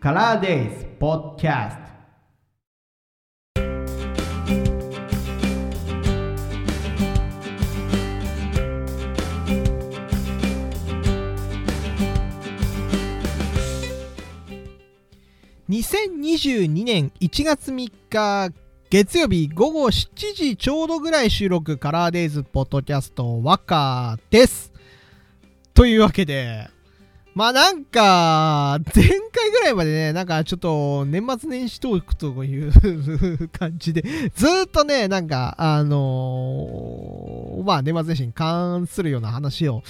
カラーデイズポッキャスト2022年1月3日月曜日午後7時ちょうどぐらい収録カラーデイズポッドキャスト和歌です。というわけで、まあなんか、前回ぐらいまでね、なんかちょっと年末年始トークという感じで、ずっとね、なんか、あのーまあ年末年始に関するような話を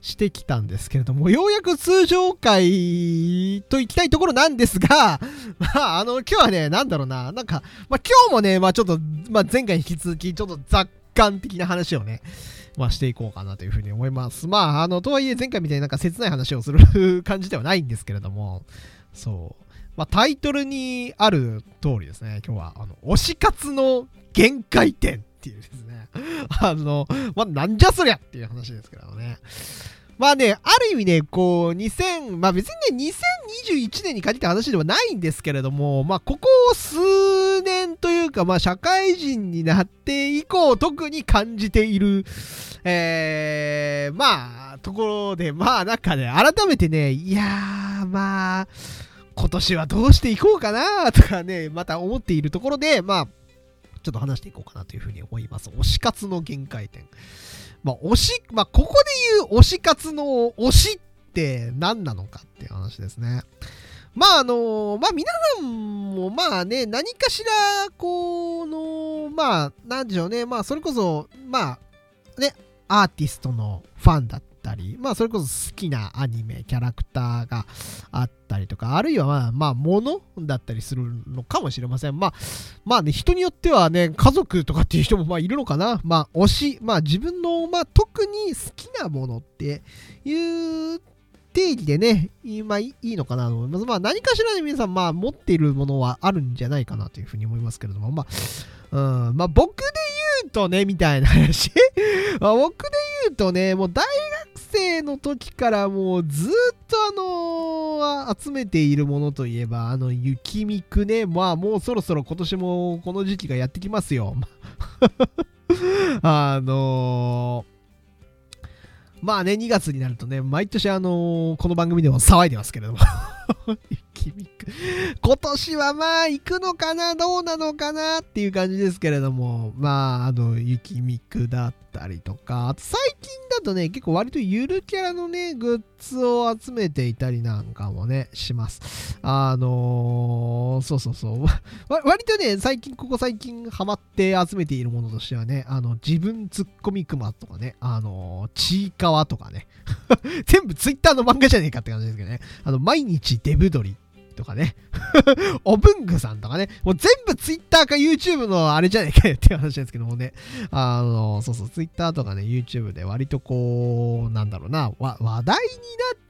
してきたんですけれども、ようやく通常回と行きたいところなんですが、まああの、今日はね、なんだろうな、なんか、まあ今日もね、まあちょっと、まあ前回引き続き、ちょっと雑感的な話をね、まあしていこうかなというふうに思います。まあ、あの、とはいえ前回みたいになんか切ない話をする感じではないんですけれども、そう。まあタイトルにある通りですね、今日は、あの、推し活の限界点っていうですね、あの、まあなんじゃそりゃっていう話ですけどね。まあね、ある意味ね、こう、2000、まあ別にね、2021年に限った話ではないんですけれども、まあここ数か、まあ社会人になって以降、特に感じている、えー、まあ、ところで、まあなんかね、改めてね、いやー、まあ、今年はどうしていこうかなとかね、また思っているところで、まあ、ちょっと話していこうかなというふうに思います。推し活の限界点。まあ、推し、まあ、ここで言う推し活の推しって何なのかっていう話ですね。まあ、あの、まあ、皆さんも、まあね、何かしら、この、まあ、なんでしょうね、まあ、それこそ、まあ、ね、アーティストのファンだったり、まあ、それこそ好きなアニメ、キャラクターがあったりとか、あるいは、まあ、まあ、物だったりするのかもしれません。まあ、まあね、人によってはね、家族とかっていう人もまあいるのかな。まあ、推し、まあ自分の、まあ特に好きなものっていう定義でね、今いいのかなと思います。まあ何かしらで皆さん、まあ持っているものはあるんじゃないかなというふうに思いますけれども、まあ、うん、まあ僕で言うとね、みたいな話。まあ僕で言うとね、もう大学生の時からもうずっとあのー集めているものといえば、あの、雪みくね。まあもうそろそろ今年もこの時期がやってきますよ。あのーまあね、2月になるとね、毎年あのーこの番組でも騒いでますけれども。雪みく。今年はまあ行くのかなどうなのかなっていう感じですけれども、まあ、あの、雪みくだったりとか、あと最近だとね、結構割とゆるキャラのね、グッズを集めていたりなんかもね、します。あのーそうそうそう。割とね、最近、ここ最近ハマって集めているものとしてはね、あの、自分ツッコミクマとかね、あのちいかわとかね、全部ツイッターの漫画じゃねえかって感じですけどね、あの、毎日デブドリとかね、おぶんぐさんとかね、もう全部ツイッターか YouTube のあれじゃねえかよっていう話ですけどもね、あの、そうそう、ツイッターとかね、YouTube で割とこう、なんだろうな、話題になっ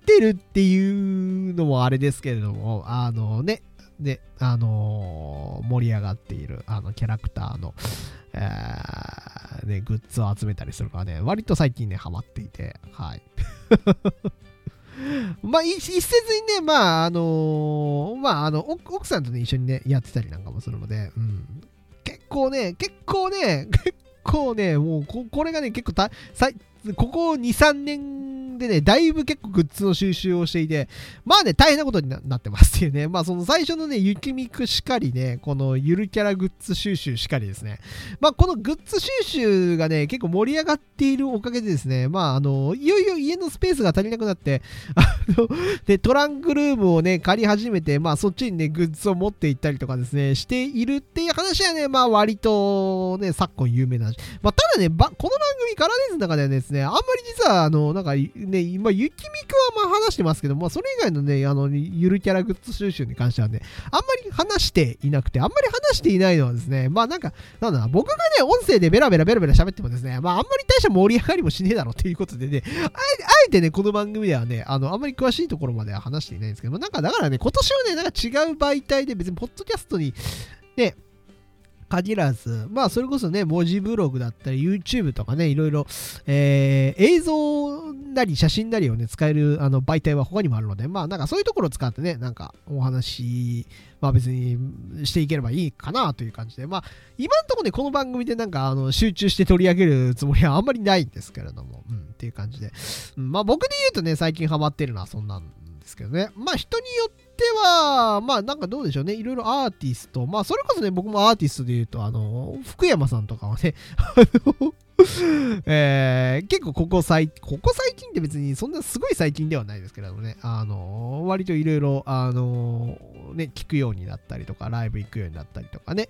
てるっていうのもあれですけれども、あのね、で、あの盛り上がっている、あの、キャラクターの、えーね、グッズを集めたりするからね、割と最近ね、ハマっていて、はい。まあ、一説にね、まあ、あのまあ、あの、奥さんとね、一緒にね、やってたりなんかもするので、うん。結構ね、結構ね、結構ね、もうこ、これがね、結構た、さいここ2、3年でね、だいぶ結構グッズの収集をしていて、まあね、大変なことになってますっていうね、まあその最初のね、雪みくしかりね、このゆるキャラグッズ収集しかりですね。まあこのグッズ収集がね、結構盛り上がっているおかげでですね、まああの、いよいよ家のスペースが足りなくなって、あの、で、トランクルームをね、借り始めて、まあそっちにね、グッズを持っていったりとかですね、しているっていう話はね、まあ割とね、昨今有名な話。まあただね、この番組カラーデイズの中ではですね、あんまり実は、あの、なんかね、今、雪みくんはまあ話してますけど、まあそれ以外のね、あの、ゆるキャラグッズ収集に関してはね、あんまり話していなくて、あんまり話していないのはですね、まあなんか、なんだろうな、僕がね、音声でベラベラベラベラ喋ってもですね、まああんまり大した盛り上がりもしねえだろうっていうことでね、あえてね、この番組ではね、あの、あんまり詳しいところまでは話していないんですけど、なんかだからね、今年はね、なんか違う媒体で別にポッドキャストに、ね、限らず、まあ、それこそね、文字ブログだったり、YouTube とかね、いろいろ、えー映像なり写真なりをね、使えるあの媒体は他にもあるので、まあ、なんかそういうところを使ってね、なんかお話、まあ別にしていければいいかなという感じで、まあ、今んところね、この番組でなんかあの集中して取り上げるつもりはあんまりないんですけれども、うん、っていう感じで。うんまあ僕で言うとね、最近ハマってるのはそんなんですけどね。まあ人によっては、まあなんかどうでしょうね。いろいろアーティスト、まあそれこそね、僕もアーティストで言うと、あの、福山さんとかはね、えー結構ここ最、ここ最近って別にそんなすごい最近ではないですけれどもね、あの、割といろいろ、あの、ね、聞くようになったりとか、ライブ行くようになったりとかね、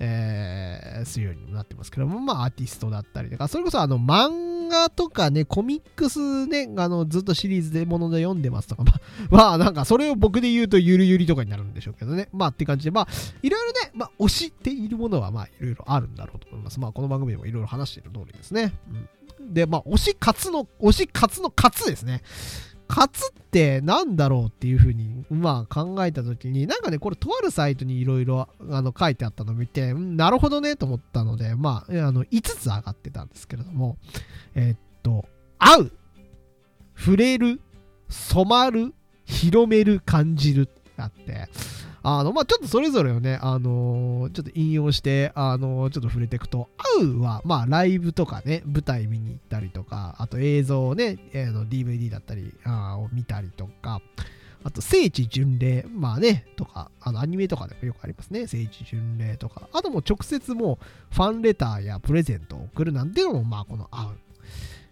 えーするようになってますけども、まあアーティストだったりとか、それこそあの漫画画とかね、コミックスね、あのずっとシリーズでもので読んでますとか、まあ、なんかそれを僕で言うとゆるゆりとかになるんでしょうけどね、まあって感じで、まあいろいろね、まあ推しているものはまあいろいろあるんだろうと思います。まあこの番組でもいろいろ話している通りですね。うん、で、まあ推し活の、推し活の勝つですね。勝つってなんだろうっていうふうに、まあ、考えた時に、なんかね、これ、とあるサイトにいろいろ書いてあったのを見て、うんなるほどねと思ったので、まあ、あの5つ上がってたんですけれども、えーっと、会う、触れる、染まる、広める、感じるってあって、あの、まあ、ちょっとそれぞれをね、あのーちょっと引用して、あのーちょっと触れていくと、会うは、まあ、ライブとかね、舞台見に行ったりとか、あと映像をね、えーの DVD だったりあを見たりとか、あと聖地巡礼、まあね、とか、あのアニメとかでもよくありますね、聖地巡礼とか、あともう直接もうファンレターやプレゼントを送るなんていうのも、まあこの会う。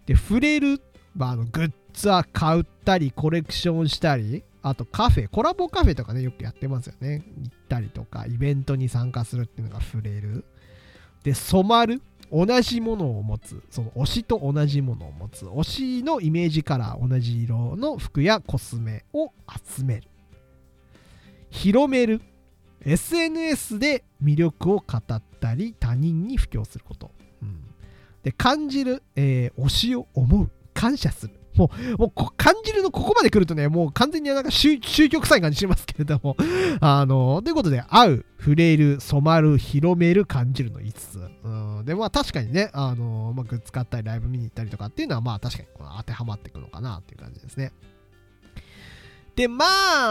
で、触れる、まあ、あのグッズは買ったり、コレクションしたり、あとカフェ、コラボカフェとかね、よくやってますよね。行ったりとか、イベントに参加するっていうのが触れる。で、染まる。同じものを持つ。その推しと同じものを持つ。推しのイメージカラー、同じ色の服やコスメを集める。広める。SNS で魅力を語ったり、他人に布教すること。うんで、感じる、えー推しを思う。感謝する。もう、もう感じるのここまで来るとね、もう完全になんか宗宗教臭い感じしますけれども、あの、ということで、会う、触れる、染まる、広める、感じるの5つ。うん、で、まあ確かにね、あの、まあ、グッズ買ったり、ライブ見に行ったりとかっていうのは、まあ確かにこの当てはまってくのかなっていう感じですね。で、ま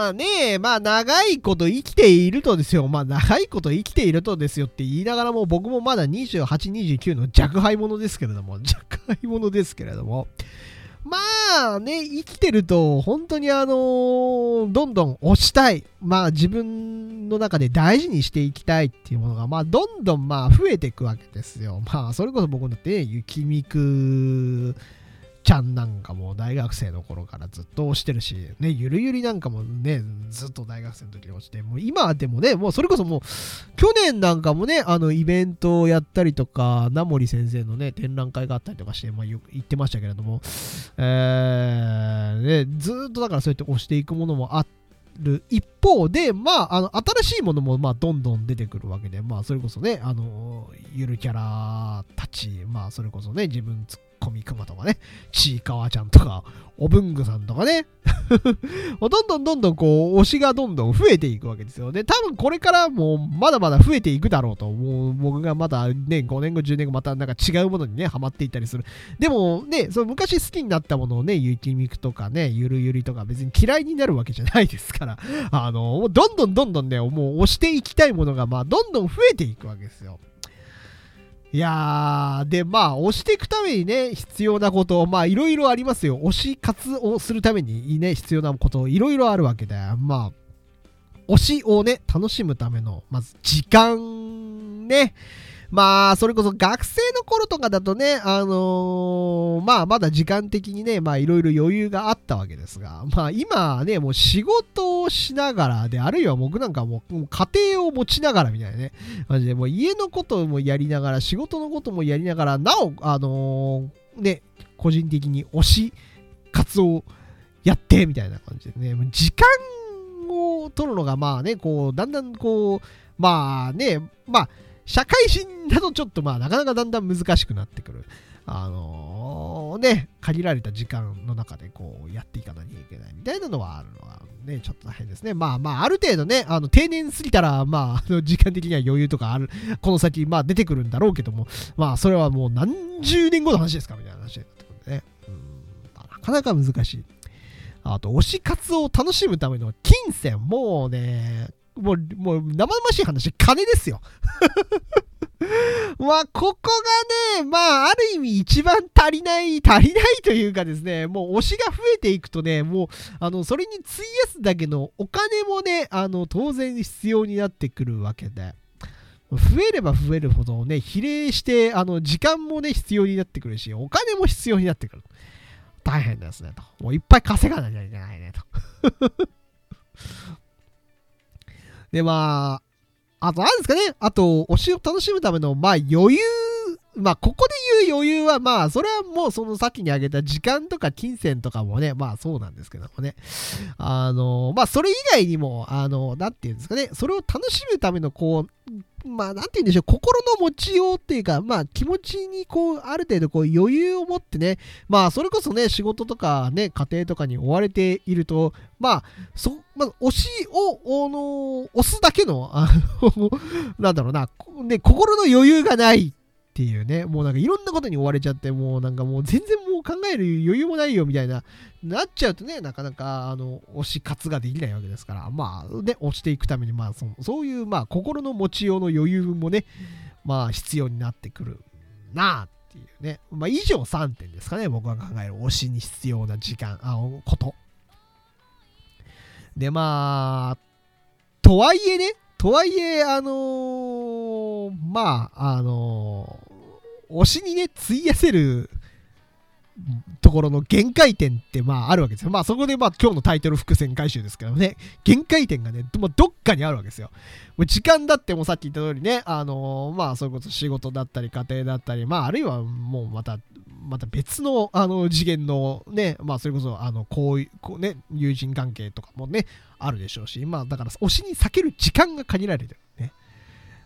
あね、まあ長いこと生きているとですよ。まあ長いこと生きているとですよって言いながらも僕もまだ28、29の若輩者ですけれども、若輩者ですけれども、まあね、生きてると本当にあのーどんどん推したい。まあ自分の中で大事にしていきたいっていうものが、まあどんどんまあ増えていくわけですよ。まあそれこそ僕だってね、雪みくちゃんなんかも大学生の頃からずっと推してるし、ね、ゆるゆりなんかもね、ずっと大学生の時に推して、もう今でもね、もうそれこそもう、去年なんかもね、あのイベントをやったりとか、ナモリ先生のね、展覧会があったりとかして、まあよく言ってましたけれども、えー、ね、ずっとだからそうやって推していくものもある。一方で、まあ、あの新しいものもまあどんどん出てくるわけで、まあ、それこそね、あのゆるキャラたち、まあ、それこそね、自分ツッコミクマとかね、ちいかわちゃんとか、おぶんぐさんとかね、どんどんどんどんこう、推しがどんどん増えていくわけですよね。多分これからもまだまだ増えていくだろうと。もう僕がまだね、5年後、10年後、またなんか違うものにね、ハマっていったりする。でもね、その昔好きになったものをね、ゆきみくとかね、ゆるゆりとか別に嫌いになるわけじゃないですから、あの、どんどんどんどんね、もう推していきたいものが、まあ、どんどん増えていくわけですよ。いやー、で、まあ、押していくためにね、必要なこと、まあ、いろいろありますよ。推し活をするためにね、必要なこと、いろいろあるわけで、まあ、推しをね、楽しむための、まず、時間ね。まあ、それこそ学生の頃とかだとね、あのーまあ、まだ時間的にね、まあ、いろいろ余裕があったわけですが、まあ、今ね、もう仕事をしながらで、あるいは僕なんかもう家庭を持ちながらみたいなね、マジでもう家のこともやりながら、仕事のこともやりながら、なお、あのーね、個人的に推し活をやって、みたいな感じでね、時間を取るのが、まあね、こう、だんだんこう、まあね、まあ、社会人だとちょっとまあなかなかだんだん難しくなってくる。あのーね、限られた時間の中でこうやっていかなきゃいけないみたいなのはあるのは、ね、ちょっと大変ですね。まあまあ、ある程度ね、あの定年過ぎたら、まあ、時間的には余裕とかある、この先、まあ出てくるんだろうけども、まあ、それはもう何十年後の話ですかみたいな話になってくるんでね。うん、なかなか難しい。あと、推し活を楽しむための金銭、もうね、もう、もう、生々しい話、金ですよ。まあ、ここがね、まあ、ある意味一番足りない、足りないというかですね、もう推しが増えていくとね、もう、あの、それに費やすだけのお金もね、あの、当然必要になってくるわけで。増えれば増えるほどね、比例して、あの、時間もね、必要になってくるし、お金も必要になってくる。大変ですね、と。もういっぱい稼がなきゃいけないね、と。で、まあ、あと、なんですかね、あと、推しを楽しむための、まあ、余裕、まあ、ここで言う余裕は、まあ、それはもう、その先に挙げた時間とか金銭とかもね、まあ、そうなんですけどもね。あの、まあ、それ以外にも、あの、なんていうんですかね、それを楽しむための、こう、まあ、なんて言うんでしょう、心の持ちようっていうか、まあ、気持ちに、こう、ある程度、こう、余裕を持ってね、まあ、それこそね、仕事とかね、家庭とかに追われていると、まあ、そ、まあ、推しを、あの、押すだけの、あの、なんだろうな、ね、心の余裕がないっていうね、もうなんかいろんなことに追われちゃって、もうなんかもう全然もう考える余裕もないよみたいな、なっちゃうとね、なかなか、あの、推し活ができないわけですから、まあ、ね、押していくために、まあそ、そういう、まあ、心の持ちようの余裕もね、まあ、必要になってくるなあっていうね、まあ、以上3点ですかね、僕が考える推しに必要な時間、あ、こと。で、まあ、とはいえね、とはいえ、あのー、まあ、あのー、推しにね、費やせるところの限界点ってまああるわけですよ。まあそこでまあ今日のタイトル伏線回収ですけどね、限界点がね、どっかにあるわけですよ。もう時間だってもさっき言った通りね、あのー、まあそれこそ仕事だったり家庭だったり、まああるいはもうまた、また別のあの次元のね、まあそれこそあのこういう、こうね、友人関係とかもね、あるでしょうし、まあだから推しに避ける時間が限られてる。ね。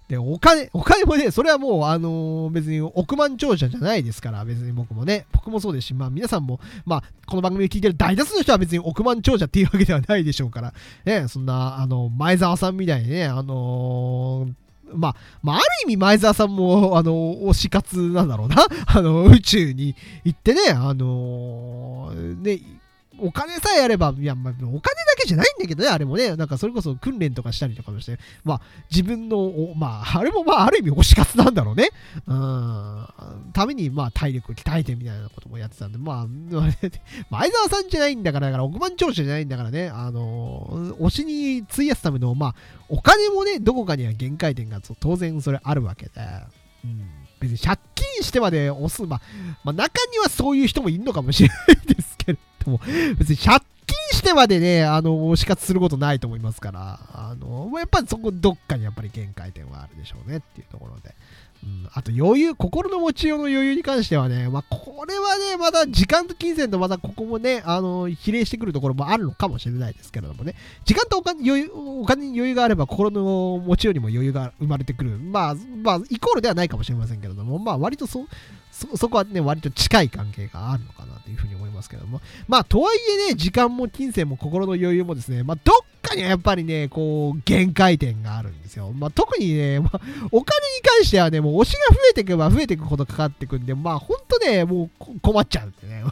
で、お金、お金もね、それはもう、あのー、別に億万長者じゃないですから、別に僕もね、僕もそうですし、まあ皆さんも、まあ、この番組を聞いてる大多数の人は別に億万長者っていうわけではないでしょうから、ね、そんな、あの、前澤さんみたいにね、あのーまあ、まあ、ある意味前澤さんも、あの、推し活なんだろうな。あの、宇宙に行ってね、あのー、ね、お金さえあれば、いや、まあ、お金だけじゃないんだけどね、あれもね、なんかそれこそ訓練とかしたりとかもして、まあ、自分の、まあ、あれもまあ、ある意味推し活なんだろうね。うん、ために、まあ、体力を鍛えてみたいなこともやってたんで、まあ、前澤さんじゃないんだから、だから億万長者じゃないんだからね、あの、推しに費やすための、まあ、お金もね、どこかには限界点が当然それあるわけで、うん。別に借金してまで押す、まあ、まあ、中にはそういう人もいるのかもしれないですけれども、別に借金してまでね、あの、死活することないと思いますから、あの、やっぱりそこどっかにやっぱり限界点はあるでしょうねっていうところで。うん、あと余裕、心の持ちようの余裕に関してはね、まあ、これはね、まだ時間と金銭とまたここもね、あの、比例してくるところもあるのかもしれないですけれどもね、時間とお金余裕お金に余裕があれば心の持ちようにも余裕が生まれてくる。まあ、まあ、イコールではないかもしれませんけれども、まあ、割とそ、そ、そこはね、割と近い関係があるのかなというふうに思いますけども。まあ、とはいえね、時間も金銭も心の余裕もですね、まあ、どっかにはやっぱりね、こう、限界点があるんですよ。まあ、特にね、まあ、お金に関してはね、もう推しが増えていけば増えていくほどかかってくんで、まあ、ほんとね、もう困っちゃうんでね。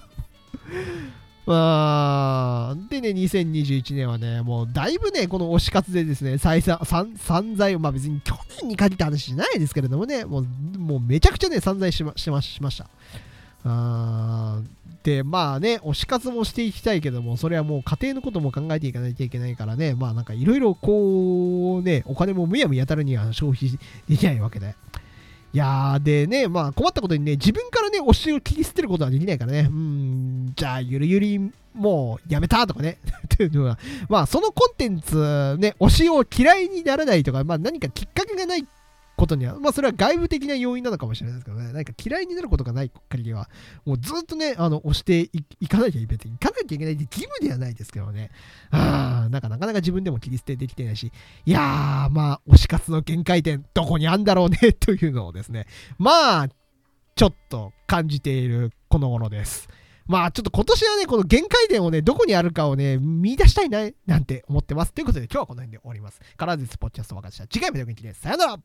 まあ、でね、2021年はね、もうだいぶね、この推し活でですね、散散財、まあ別に去年に限った話じゃないですけれどもね、もうもうめちゃくちゃね、散財しましましました。あで、まあね、推し活もしていきたいけども、それはもう家庭のことも考えていかないといけないからね、まあなんかいろいろこうね、お金もむやみやたるには消費できないわけで。いやー、でね、まあ困ったことにね、自分からね、推しを切り捨てることはできないからね、うん、じゃあ、ゆるゆりもうやめたとかね、っていうのは、まあそのコンテンツ、ね、推しを嫌いにならないとか、まあ何かきっかけがないことには、まあそれは外部的な要因なのかもしれないですけどね、何か嫌いになることがない限りは、もうずっとね、あの、押していかなきゃいけない、きゃいけないって義務ではないですけどね、ああ、なんかなかなか自分でも切り捨てできてないし、いやー、まあ、推し活の限界点、どこにあんだろうね、というのをですね、まあ、ちょっと感じているこの頃です。まあちょっと今年はね、この限界点をね、どこにあるかをね、見出したいな、なんて思ってます。ということで今日はこの辺で終わります。カラーズスポッチャスト分かりました。次回もお元気です。さよなら